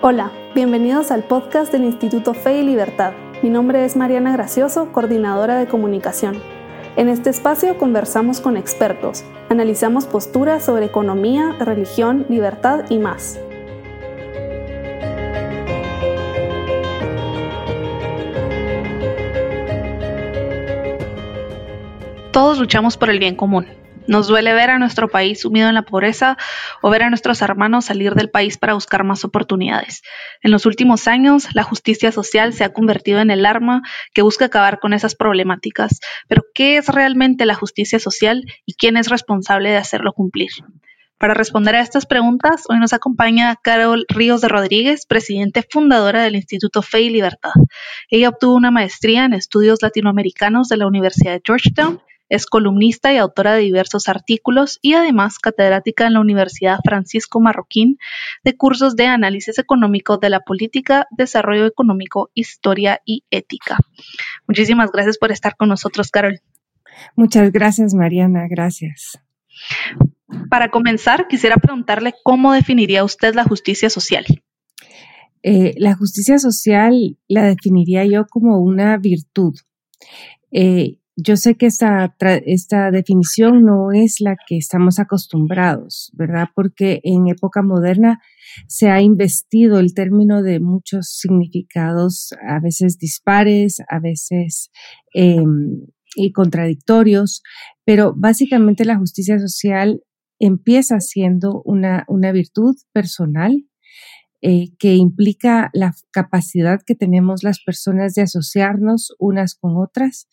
Hola, bienvenidos al podcast del Instituto Fe y Libertad. Mi nombre es Mariana Gracioso, coordinadora de comunicación. En este espacio conversamos con expertos, analizamos posturas sobre economía, religión, libertad y más. Todos luchamos por el bien común. Nos duele ver a nuestro país sumido en la pobreza o ver a nuestros hermanos salir del país para buscar más oportunidades. En los últimos años, la justicia social se ha convertido en el arma que busca acabar con esas problemáticas. Pero, ¿qué es realmente la justicia social y quién es responsable de hacerlo cumplir? Para responder a estas preguntas, hoy nos acompaña Carol Ríos de Rodríguez, presidente fundadora del Instituto Fe y Libertad. Ella obtuvo una maestría en estudios latinoamericanos de la Universidad de Georgetown es columnista y autora de diversos artículos y además catedrática en la Universidad Francisco Marroquín de cursos de análisis económico de la política, desarrollo económico, historia y ética. Muchísimas gracias por estar con nosotros, Carol. Muchas gracias, Mariana. Gracias. Para comenzar, quisiera preguntarle cómo definiría usted la justicia social. Eh, la justicia social la definiría yo como una virtud. Eh, yo sé que esta, esta definición no es la que estamos acostumbrados, ¿verdad? Porque en época moderna se ha investido el término de muchos significados, a veces dispares, a veces em, y contradictorios, pero básicamente la justicia social empieza siendo una, una virtud personal eh, que implica la capacidad que tenemos las personas de asociarnos unas con otras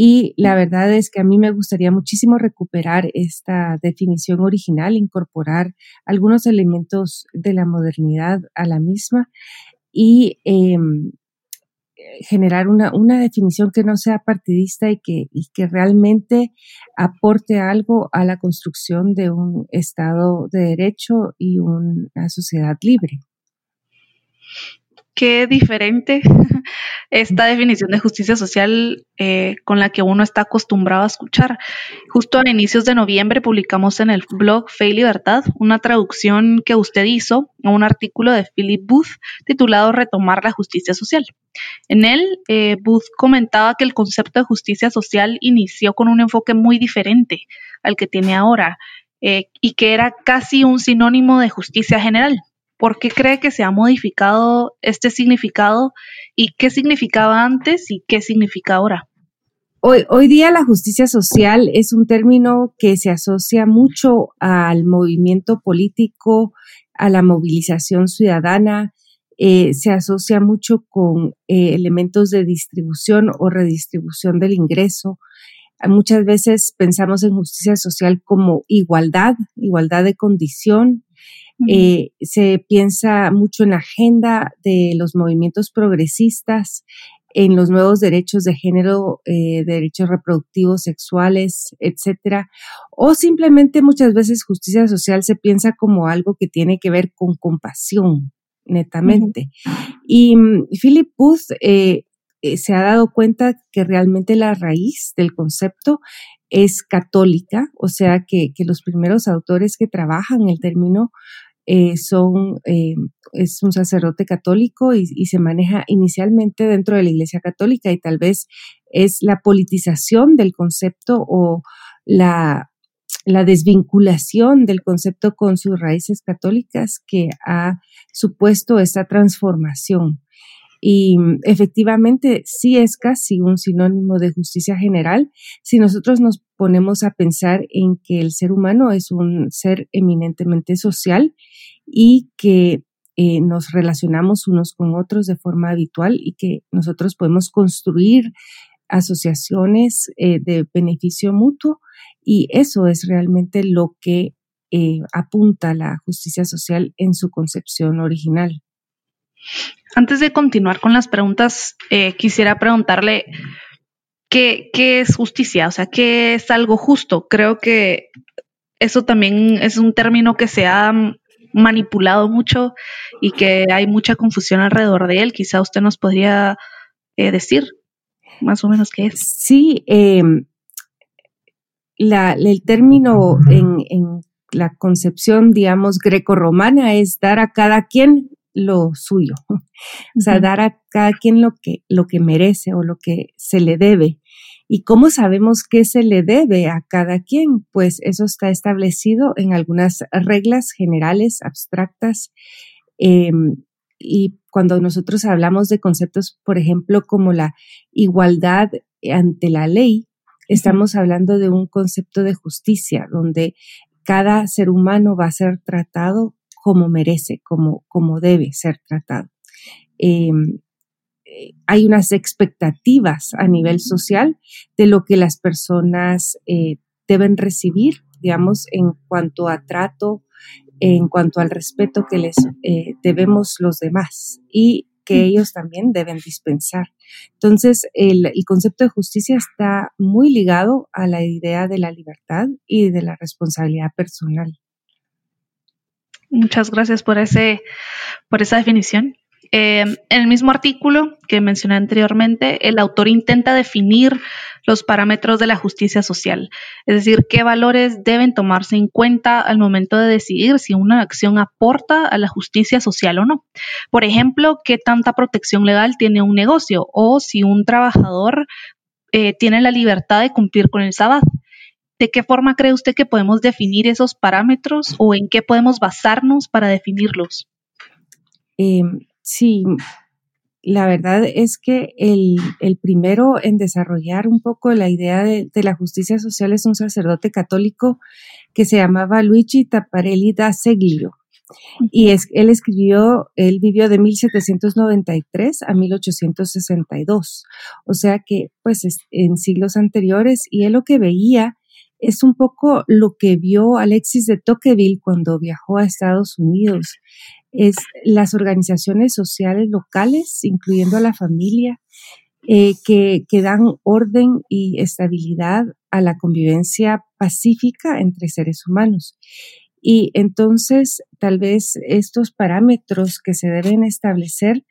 y la verdad es que a mí me gustaría muchísimo recuperar esta definición original, incorporar algunos elementos de la modernidad a la misma y em, generar una, una, definición que no sea partidista y que, y que realmente aporte algo a la construcción de un Estado de Derecho y una sociedad libre qué diferente esta definición de justicia social eh, con la que uno está acostumbrado a escuchar. Justo a inicios de noviembre publicamos en el blog Fe y Libertad una traducción que usted hizo a un artículo de Philip Booth titulado Retomar la justicia social. En él, eh, Booth comentaba que el concepto de justicia social inició con un enfoque muy diferente al que tiene ahora eh, y que era casi un sinónimo de justicia general. ¿Por qué cree que se ha modificado este significado y qué significaba antes y qué significa ahora? Hoy, día la justicia social es un término que se asocia mucho al movimiento político, a la movilización ciudadana, eh, se asocia mucho con eh, elementos de distribución o redistribución del ingreso. Muchas veces pensamos en justicia social como igualdad, igualdad de condición, eh, se piensa mucho en la agenda de los movimientos progresistas, en los nuevos derechos de género, eh, derechos reproductivos, sexuales, etcétera. O simplemente muchas veces justicia social se piensa como algo que tiene que ver con compasión, netamente. Y mm, Philip Booth eh, se ha dado cuenta que realmente la raíz del concepto es católica, o sea que, que los primeros autores que trabajan el término eh, son, eh, es un sacerdote católico y, se maneja inicialmente dentro de la Iglesia Católica y tal vez es la politización del concepto o la desvinculación del concepto con sus raíces católicas que ha supuesto esta transformación. Y mm, efectivamente sí es casi un sinónimo de justicia general si nosotros nos ponemos a pensar en que el ser humano es un ser eminentemente social y que eh, nos relacionamos unos con otros de forma habitual y que nosotros podemos construir asociaciones eh, de beneficio mutuo y eso es realmente lo que eh, apunta la justicia social en su concepción original. Antes de continuar con las preguntas, eh, quisiera preguntarle ¿qué, es justicia, o sea, qué es algo justo. Creo que eso también es un término que se ha manipulado mucho y que hay mucha confusión alrededor de él. Quizá usted nos podría eh, decir más o menos qué es. Sí, em, la, el término en, en, la concepción, digamos, greco-romana es dar a cada quien lo suyo, o sea, dar a cada quien lo que, lo que merece o lo que se le debe. ¿Y cómo sabemos qué se le debe a cada quien? Pues eso está establecido en algunas reglas generales, abstractas. Em, y cuando nosotros hablamos de conceptos, por ejemplo, como la igualdad ante la ley, estamos hablando de un concepto de justicia, donde cada ser humano va a ser tratado como merece, como, como debe ser tratado. Em, eh, hay unas expectativas a nivel social de lo que las personas eh, deben recibir, digamos, en cuanto a trato, en cuanto al respeto que les eh, debemos los demás y que ellos también deben dispensar. Entonces, el, el, concepto de justicia está muy ligado a la idea de la libertad y de la responsabilidad personal. Muchas gracias por, ese, por esa definición. Eh, en el mismo artículo que mencioné anteriormente, el autor intenta definir los parámetros de la justicia social, es decir, qué valores deben tomarse en cuenta al momento de decidir si una acción aporta a la justicia social o no. Por ejemplo, qué tanta protección legal tiene un negocio o si un trabajador eh, tiene la libertad de cumplir con el sábado. ¿De qué forma cree usted que podemos definir esos parámetros o en qué podemos basarnos para definirlos? Eh, Sí, la verdad es que el, primero en desarrollar un poco la idea de, la justicia social es un sacerdote católico que se llamaba Luigi Taparelli da Seglio. Y es, él escribió, él vivió de 1793 a 1862, o sea que pues en siglos anteriores, y él lo que veía es un poco lo que vio Alexis de Tocqueville cuando viajó a Estados Unidos es las organizaciones sociales locales, incluyendo a la familia, eh, que, dan orden y estabilidad a la convivencia pacífica entre seres humanos. Y entonces, tal vez estos parámetros que se deben establecer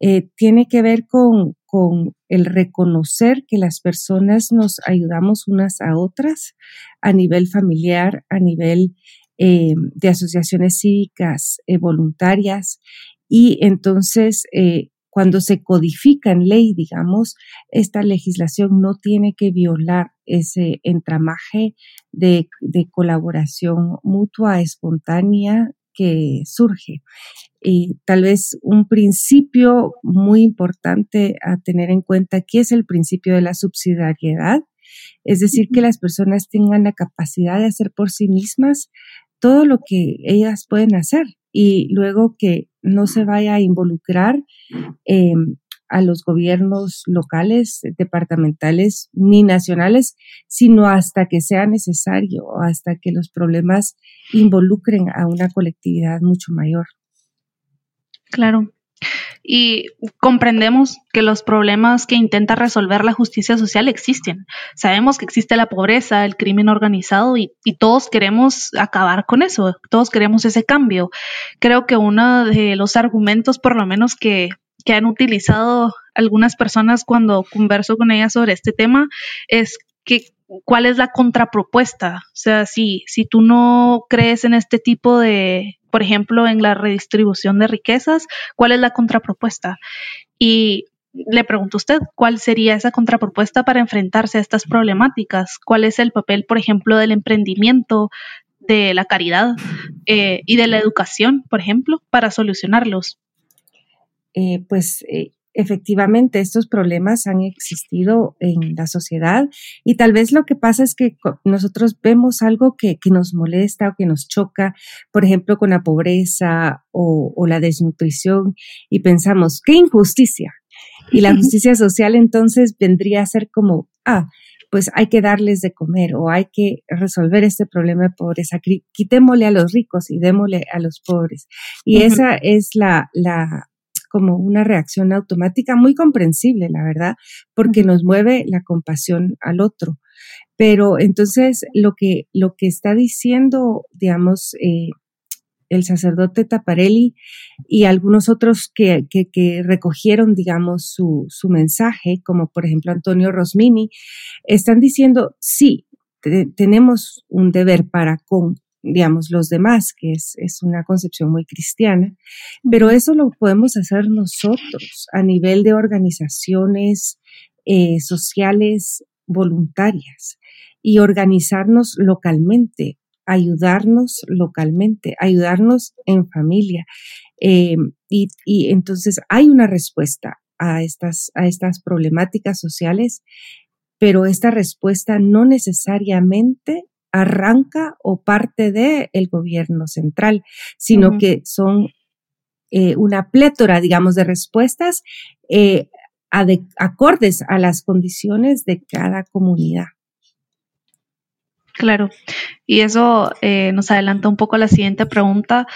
eh, tiene que ver con, con el reconocer que las personas nos ayudamos unas a otras a nivel familiar, a nivel eh, de asociaciones cívicas eh, voluntarias y entonces eh, cuando se codifica en ley, digamos, esta legislación no tiene que violar ese entramaje de, de colaboración mutua, espontánea que surge. Y tal vez un principio muy importante a tener en cuenta aquí es el principio de la subsidiariedad, es decir, que las personas tengan la capacidad de hacer por sí mismas todo lo que ellas pueden hacer y luego que no se vaya a involucrar em, a los gobiernos locales, departamentales ni nacionales, sino hasta que sea necesario, hasta que los problemas involucren a una colectividad mucho mayor. Claro y comprendemos que los problemas que intenta resolver la justicia social existen. Sabemos que existe la pobreza, el crimen organizado y, todos queremos acabar con eso, todos queremos ese cambio. Creo que uno de los argumentos, por lo menos que, que han utilizado algunas personas cuando converso con ellas sobre este tema, es que cuál es la contrapropuesta. O sea, si, si tú no crees en este tipo de, por ejemplo, en la redistribución de riquezas, ¿cuál es la contrapropuesta? Y le pregunto a usted, ¿cuál sería esa contrapropuesta para enfrentarse a estas problemáticas? ¿Cuál es el papel, por ejemplo, del emprendimiento, de la caridad eh, y de la educación, por ejemplo, para solucionarlos? Eh, pues eh, efectivamente estos problemas han existido en la sociedad y tal vez lo que pasa es que nosotros vemos algo que, nos molesta o que nos choca, por ejemplo, con la pobreza o, o la desnutrición y pensamos, qué injusticia. Y la justicia social entonces vendría a ser como, ah, pues hay que darles de comer o hay que resolver este problema de pobreza. Quitémosle a los ricos y démosle a los pobres. Y esa es la, la como una reacción automática muy comprensible, la verdad, porque nos mueve la compasión al otro. Pero entonces lo que, lo que está diciendo, digamos, eh, el sacerdote Taparelli y algunos otros que, que, recogieron, digamos, su, su, mensaje, como por ejemplo Antonio Rosmini, están diciendo, sí, tenemos un deber para con digamos, los demás, que es, es una concepción muy cristiana, pero eso lo podemos hacer nosotros a nivel de organizaciones eh, sociales voluntarias y organizarnos localmente, ayudarnos localmente, ayudarnos en familia. Eh, y, y, entonces hay una respuesta a estas, a estas problemáticas sociales, pero esta respuesta no necesariamente arranca o parte del el gobierno central, sino que son eh, una plétora, digamos, de respuestas eh, acordes a las condiciones de cada comunidad. Claro, y eso eh, nos adelanta un poco a la siguiente pregunta,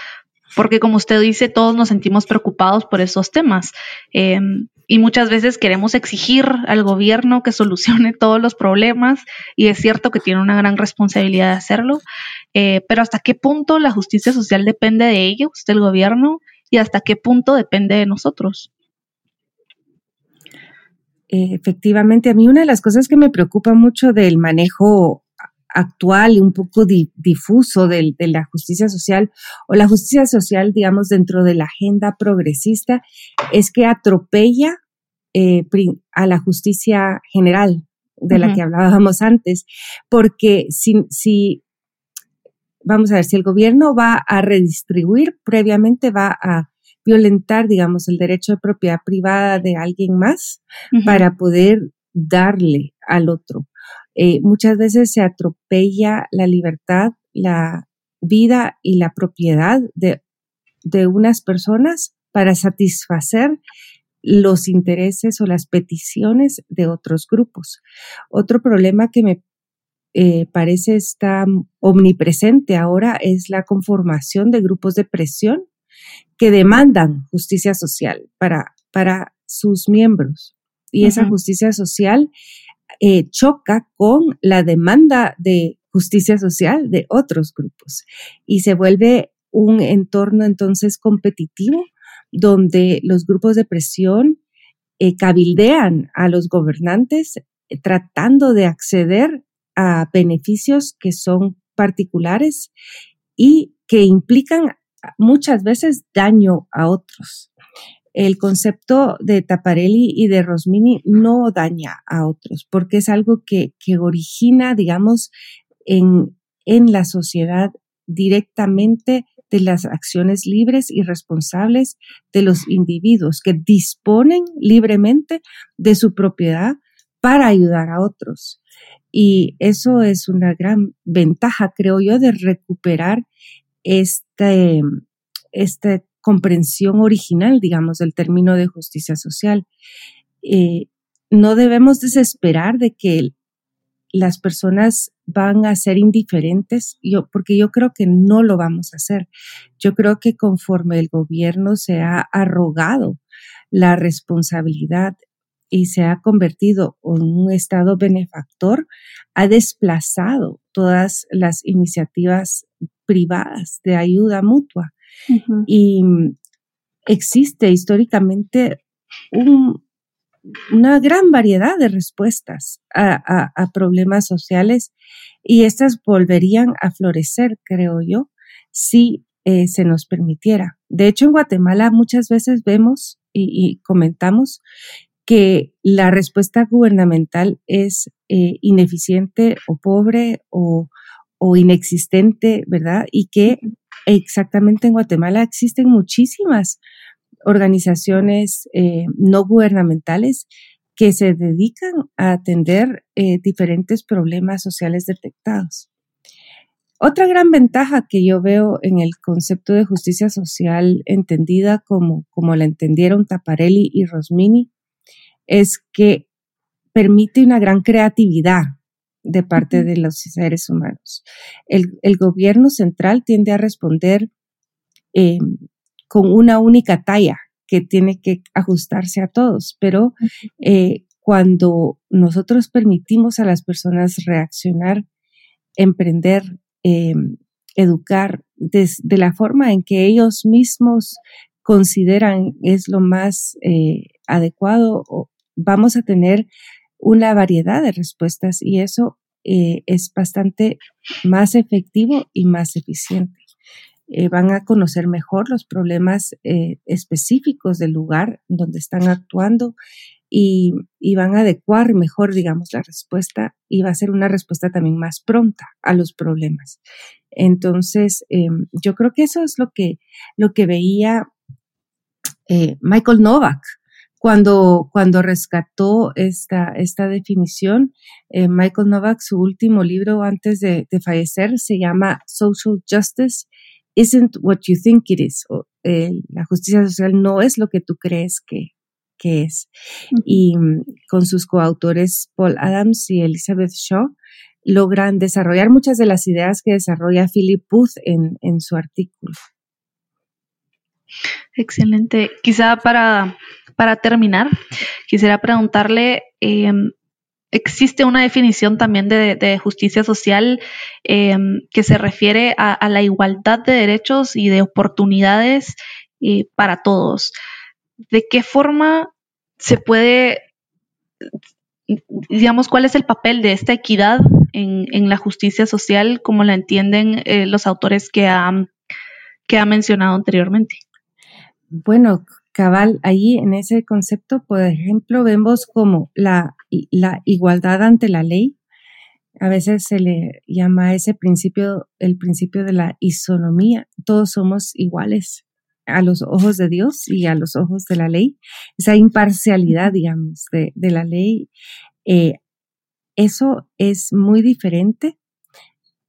porque como usted dice, todos nos sentimos preocupados por esos temas. Em, y muchas veces queremos exigir al gobierno que solucione todos los problemas y es cierto que tiene una gran responsabilidad de hacerlo, eh, pero hasta qué punto la justicia social depende de ellos, del gobierno, y hasta qué punto depende de nosotros. Efectivamente, a mí una de las cosas que me preocupa mucho del manejo actual y un poco difuso de, la justicia social o la justicia social, digamos, dentro de la agenda progresista, es que atropella eh, a la justicia general de la que hablábamos antes, porque si, si, vamos a ver, si el gobierno va a redistribuir, previamente va a violentar, digamos, el derecho de propiedad privada de alguien más para poder darle al otro. Eh, muchas veces se atropella la libertad, la vida y la propiedad de, de unas personas para satisfacer los intereses o las peticiones de otros grupos. Otro problema que me eh, parece está omnipresente ahora es la conformación de grupos de presión que demandan justicia social para, para sus miembros. Y esa justicia social eh, choca con la demanda de justicia social de otros grupos y se vuelve un entorno entonces competitivo donde los grupos de presión eh, cabildean a los gobernantes eh, tratando de acceder a beneficios que son particulares y que implican muchas veces daño a otros el concepto de Taparelli y de Rosmini no daña a otros, porque es algo que, origina, digamos, en, en la sociedad directamente de las acciones libres y responsables de los individuos que disponen libremente de su propiedad para ayudar a otros. Y eso es una gran ventaja, creo yo, de recuperar este, este comprensión original, digamos, del término de justicia social. Eh, no debemos desesperar de que las personas van a ser indiferentes, yo, porque yo creo que no lo vamos a hacer. Yo creo que conforme el gobierno se ha arrogado la responsabilidad y se ha convertido en un Estado benefactor, ha desplazado todas las iniciativas privadas de ayuda mutua. Y existe históricamente una gran variedad de respuestas a, problemas sociales y estas volverían a florecer, creo yo, si eh, se nos permitiera. De hecho, en Guatemala muchas veces vemos y, comentamos que la respuesta gubernamental es eh, ineficiente o pobre o, o, inexistente, ¿verdad? Y que exactamente en Guatemala existen muchísimas organizaciones eh, no gubernamentales que se dedican a atender eh, diferentes problemas sociales detectados. Otra gran ventaja que yo veo en el concepto de justicia social entendida como, como la entendieron Taparelli y Rosmini es que permite una gran creatividad de parte de los seres humanos. El, gobierno central tiende a responder em, con una única talla que tiene que ajustarse a todos, pero eh, cuando nosotros permitimos a las personas reaccionar, emprender, em, educar de la forma en que ellos mismos consideran es lo más eh, adecuado, vamos a tener una variedad de respuestas y eso eh, es bastante más efectivo y más eficiente. Eh, van a conocer mejor los problemas eh, específicos del lugar donde están actuando y, van a adecuar mejor, digamos, la respuesta y va a ser una respuesta también más pronta a los problemas. Entonces, yo creo que eso es lo que, lo que veía Michael Novak cuando, cuando rescató esta, esta definición, Michael Novak, su último libro antes de, de, fallecer, se llama Social Justice isn't what you think it is. Eh, la justicia social no es lo que tú crees que, que es. Y mm, con sus coautores Paul Adams y Elizabeth Shaw logran desarrollar muchas de las ideas que desarrolla Philip Booth en, en su artículo. Excelente. Quizá para, para terminar, quisiera preguntarle, em, existe una definición también de, justicia social em, que se refiere a, la igualdad de derechos y de oportunidades eh, para todos. ¿De qué forma se puede, digamos, cuál es el papel de esta equidad en, la justicia social como la entienden eh, los autores que que ha mencionado anteriormente? Bueno, cabal, ahí en ese concepto, por ejemplo, vemos como la, la igualdad ante la ley. A veces se le llama ese principio el principio de la isonomía. Todos somos iguales a los ojos de Dios y a los ojos de la ley. Esa imparcialidad, digamos, de, la ley. Eh, eso es muy diferente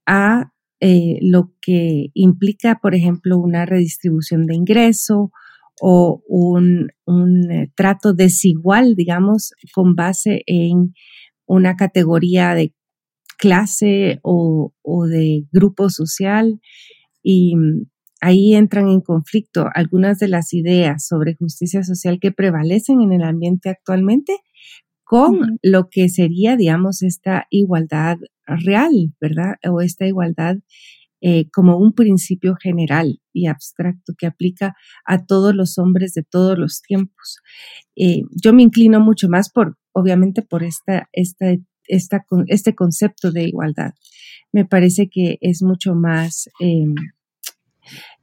a eh, lo que implica, por ejemplo, una redistribución de ingreso o un, eh, trato desigual, digamos, con base en una categoría de clase o, de grupo social. Y mm, ahí entran en conflicto algunas de las ideas sobre justicia social que prevalecen en el ambiente actualmente con lo que sería, digamos, esta igualdad real, ¿verdad? O esta igualdad eh, como un principio general y abstracto que aplica a todos los hombres de todos los tiempos. Eh, yo me inclino mucho más por, obviamente, por esta, esta, esta, este concepto de igualdad. Me parece que es mucho más em,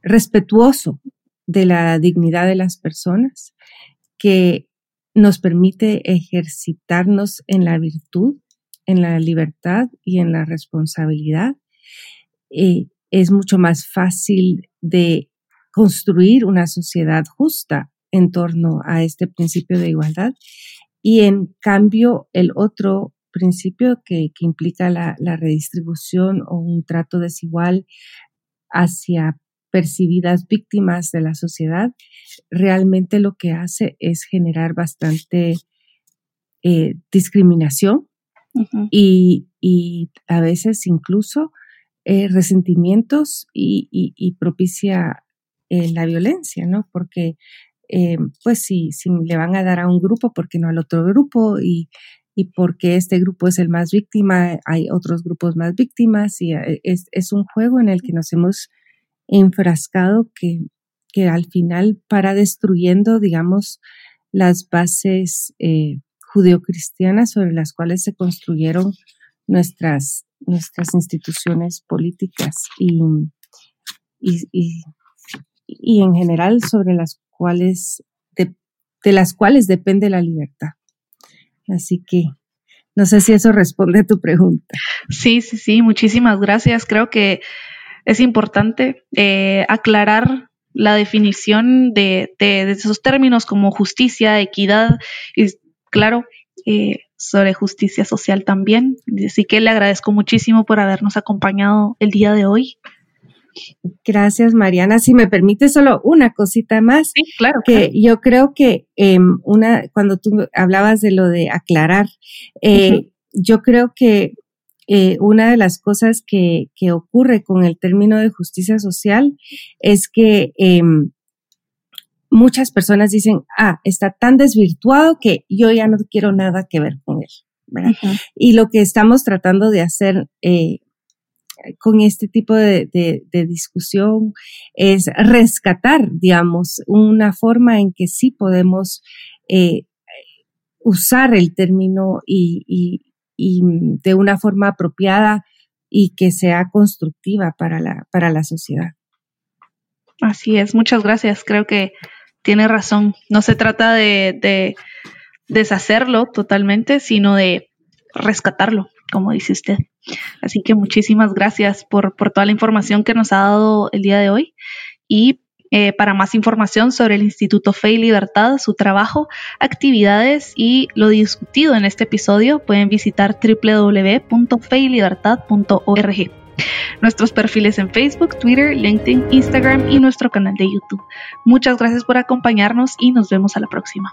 respetuoso de la dignidad de las personas, que nos permite ejercitarnos en la virtud, en la libertad y en la responsabilidad eh, es mucho más fácil de construir una sociedad justa en torno a este principio de igualdad. Y en cambio, el otro principio que, implica la, redistribución o un trato desigual hacia percibidas víctimas de la sociedad, realmente lo que hace es generar bastante eh, discriminación y, y, a veces incluso eh, resentimientos y, propicia eh, la violencia, ¿no? Porque, eh, pues, si, le van a dar a un grupo, ¿por qué no al otro grupo? Y, porque este grupo es el más víctima, hay otros grupos más víctimas y es, un juego en el que nos hemos enfrascado que, que al final para destruyendo, digamos, las bases judeocristianas sobre las cuales se construyeron nuestras nuestras instituciones políticas y, y, y, en general sobre las cuales, de, las cuales depende la libertad. Así que no sé si eso responde a tu pregunta. Sí, sí, sí, muchísimas gracias. Creo que es importante eh, aclarar la definición de, de, esos términos como justicia, equidad y, claro, eh, sobre justicia social también. Así que le agradezco muchísimo por habernos acompañado el día de hoy. Gracias, Mariana. Si me permite solo una cosita más. Sí, claro. Que yo creo que em, una, cuando tú hablabas de lo de aclarar, eh, yo creo que eh, una de las cosas que, que, ocurre con el término de justicia social es que em, muchas personas dicen, ah, está tan desvirtuado que yo ya no quiero nada que ver con él. Y lo que estamos tratando de hacer eh, con este tipo de, discusión es rescatar, digamos, una forma en que sí podemos eh, usar el término y, y de una forma apropiada y que sea constructiva para la, para la sociedad. Así es, muchas gracias. Creo que tiene razón. No se trata de, de deshacerlo totalmente, sino de rescatarlo, como dice usted. Así que muchísimas gracias por, por toda la información que nos ha dado el día de hoy y eh, para más información sobre el Instituto Fe y Libertad, su trabajo, actividades y lo discutido en este episodio, pueden visitar www.feylibertad.org. Nuestros perfiles en Facebook, Twitter, LinkedIn, Instagram y nuestro canal de YouTube. Muchas gracias por acompañarnos y nos vemos a la próxima.